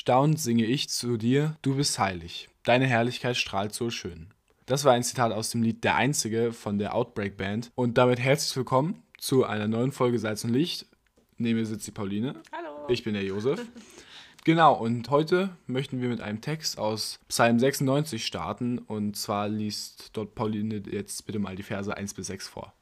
Staunend singe ich zu dir, du bist heilig. Deine Herrlichkeit strahlt so schön. Das war ein Zitat aus dem Lied Der Einzige von der Outbreak Band. Und damit herzlich willkommen zu einer neuen Folge Salz und Licht. Neben mir sitzt die Pauline. Hallo. Ich bin der Josef. Genau, und heute möchten wir mit einem Text aus Psalm 96 starten. Und zwar liest dort Pauline jetzt bitte mal die Verse 1 bis 6 vor.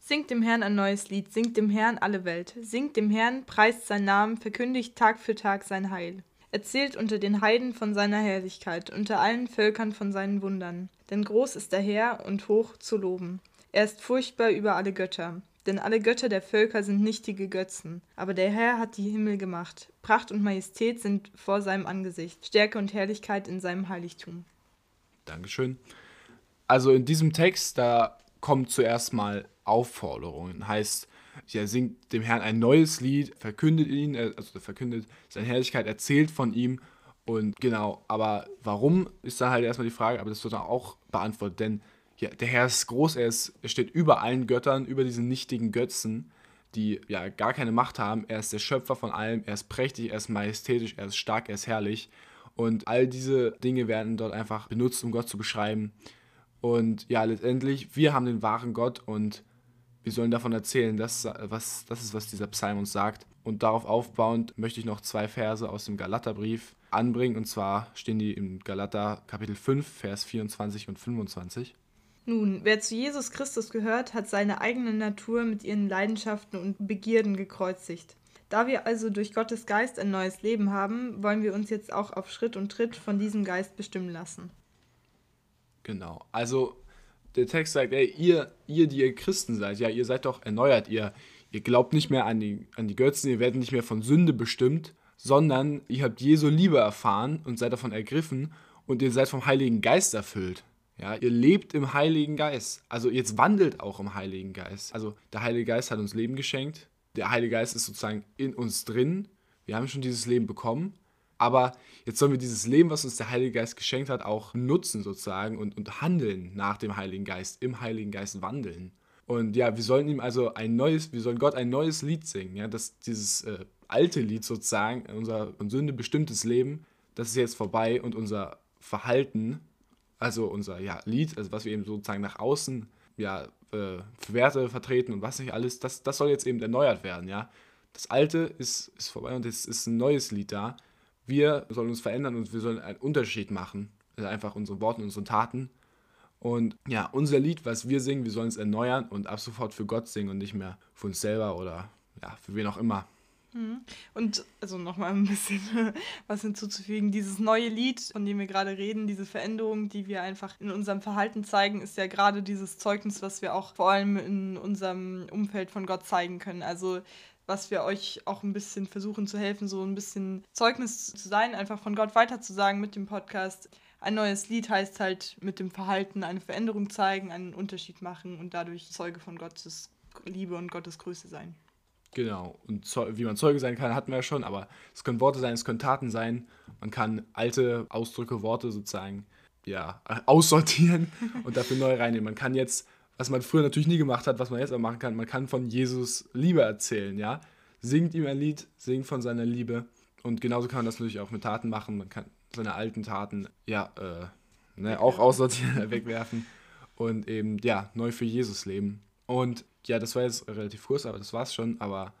Singt dem Herrn ein neues Lied, singt dem Herrn alle Welt. Singt dem Herrn, preist seinen Namen, verkündigt Tag für Tag sein Heil. Erzählt unter den Heiden von seiner Herrlichkeit, unter allen Völkern von seinen Wundern. Denn groß ist der Herr und hoch zu loben. Er ist furchtbar über alle Götter. Denn alle Götter der Völker sind nichtige Götzen. Aber der Herr hat die Himmel gemacht. Pracht und Majestät sind vor seinem Angesicht, Stärke und Herrlichkeit in seinem Heiligtum. Dankeschön. Also in diesem Text, da kommt zuerst mal Aufforderungen. Heißt, er singt dem Herrn ein neues Lied, verkündet ihn, äh, also verkündet seine Herrlichkeit, erzählt von ihm. Und genau, aber warum ist da halt erstmal die Frage, aber das wird auch beantwortet, denn ja, der Herr ist groß, er, ist, er steht über allen Göttern, über diesen nichtigen Götzen, die ja gar keine Macht haben. Er ist der Schöpfer von allem, er ist prächtig, er ist majestätisch, er ist stark, er ist herrlich. Und all diese Dinge werden dort einfach benutzt, um Gott zu beschreiben. Und ja, letztendlich, wir haben den wahren Gott und wir sollen davon erzählen. Das, was, das ist, was dieser Psalm uns sagt. Und darauf aufbauend möchte ich noch zwei Verse aus dem Galaterbrief anbringen. Und zwar stehen die im Galater Kapitel 5, Vers 24 und 25. Nun, wer zu Jesus Christus gehört, hat seine eigene Natur mit ihren Leidenschaften und Begierden gekreuzigt. Da wir also durch Gottes Geist ein neues Leben haben, wollen wir uns jetzt auch auf Schritt und Tritt von diesem Geist bestimmen lassen. Genau. Also der Text sagt, ey, ihr, ihr, die ihr Christen seid, ja, ihr seid doch erneuert, ihr, ihr glaubt nicht mehr an die, an die Götzen, ihr werdet nicht mehr von Sünde bestimmt, sondern ihr habt Jesu Liebe erfahren und seid davon ergriffen und ihr seid vom Heiligen Geist erfüllt. Ja, ihr lebt im Heiligen Geist. Also jetzt wandelt auch im Heiligen Geist. Also der Heilige Geist hat uns Leben geschenkt. Der Heilige Geist ist sozusagen in uns drin. Wir haben schon dieses Leben bekommen. Aber jetzt sollen wir dieses Leben, was uns der Heilige Geist geschenkt hat, auch nutzen sozusagen und, und handeln nach dem Heiligen Geist, im Heiligen Geist wandeln. Und ja, wir sollen ihm also ein neues, wir sollen Gott ein neues Lied singen. Ja, dass dieses äh, alte Lied sozusagen, unser von Sünde bestimmtes Leben, das ist jetzt vorbei und unser Verhalten also unser ja, Lied, also was wir eben sozusagen nach außen ja, äh, Werte vertreten und was nicht alles, das, das soll jetzt eben erneuert werden, ja. Das Alte ist, ist vorbei und jetzt ist ein neues Lied da. Wir sollen uns verändern und wir sollen einen Unterschied machen. Also einfach unsere Worte und unsere Taten. Und ja, unser Lied, was wir singen, wir sollen es erneuern und ab sofort für Gott singen und nicht mehr für uns selber oder ja, für wen auch immer. Mhm. Und also nochmal ein bisschen was hinzuzufügen, dieses neue Lied, von dem wir gerade reden, diese Veränderung, die wir einfach in unserem Verhalten zeigen, ist ja gerade dieses Zeugnis, was wir auch vor allem in unserem Umfeld von Gott zeigen können. Also was wir euch auch ein bisschen versuchen zu helfen, so ein bisschen Zeugnis zu sein, einfach von Gott weiterzusagen mit dem Podcast. Ein neues Lied heißt halt mit dem Verhalten eine Veränderung zeigen, einen Unterschied machen und dadurch Zeuge von Gottes Liebe und Gottes Größe sein. Genau. Und wie man Zeuge sein kann, hatten wir ja schon, aber es können Worte sein, es können Taten sein. Man kann alte Ausdrücke, Worte sozusagen ja, aussortieren und dafür neu reinnehmen. Man kann jetzt, was man früher natürlich nie gemacht hat, was man jetzt auch machen kann, man kann von Jesus Liebe erzählen, ja. Singt ihm ein Lied, singt von seiner Liebe. Und genauso kann man das natürlich auch mit Taten machen. Man kann seine alten Taten, ja, äh, ne, auch aussortieren, wegwerfen und eben, ja, neu für Jesus leben. Und ja, das war jetzt relativ kurz, aber das war's schon. Aber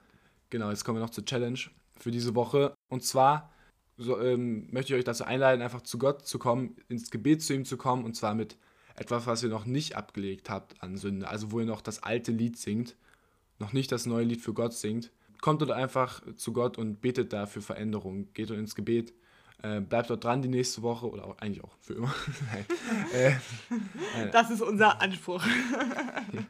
genau, jetzt kommen wir noch zur Challenge für diese Woche. Und zwar so, ähm, möchte ich euch dazu einladen, einfach zu Gott zu kommen, ins Gebet zu ihm zu kommen. Und zwar mit etwas, was ihr noch nicht abgelegt habt an Sünde. Also wo ihr noch das alte Lied singt, noch nicht das neue Lied für Gott singt. Kommt dort einfach zu Gott und betet da für Veränderung. Geht dort ins Gebet. Äh, bleibt dort dran die nächste Woche oder auch, eigentlich auch für immer. äh, das ist unser Anspruch. ja, ja.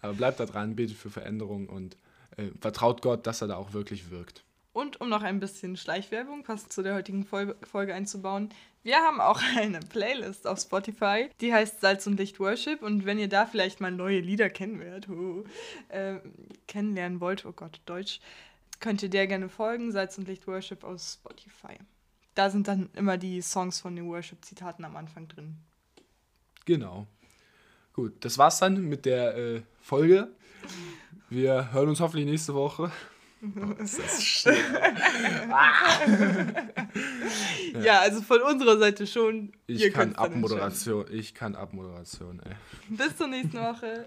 Aber bleibt da dran, betet für Veränderung und äh, vertraut Gott, dass er da auch wirklich wirkt. Und um noch ein bisschen Schleichwerbung passend zu der heutigen Folge einzubauen, wir haben auch eine Playlist auf Spotify, die heißt Salz und Licht Worship. Und wenn ihr da vielleicht mal neue Lieder kennenlernt, uh, äh, kennenlernen wollt, oh Gott, Deutsch, könnt ihr der gerne folgen, Salz und Licht Worship aus Spotify. Da sind dann immer die Songs von den Worship-Zitaten am Anfang drin. Genau. Gut, das war's dann mit der äh, Folge. Wir hören uns hoffentlich nächste Woche. Oh, ist das schön. Ja, also von unserer Seite schon. Ich Ihr kann Abmoderation. Ich kann Abmoderation, ey. Bis zur nächsten Woche.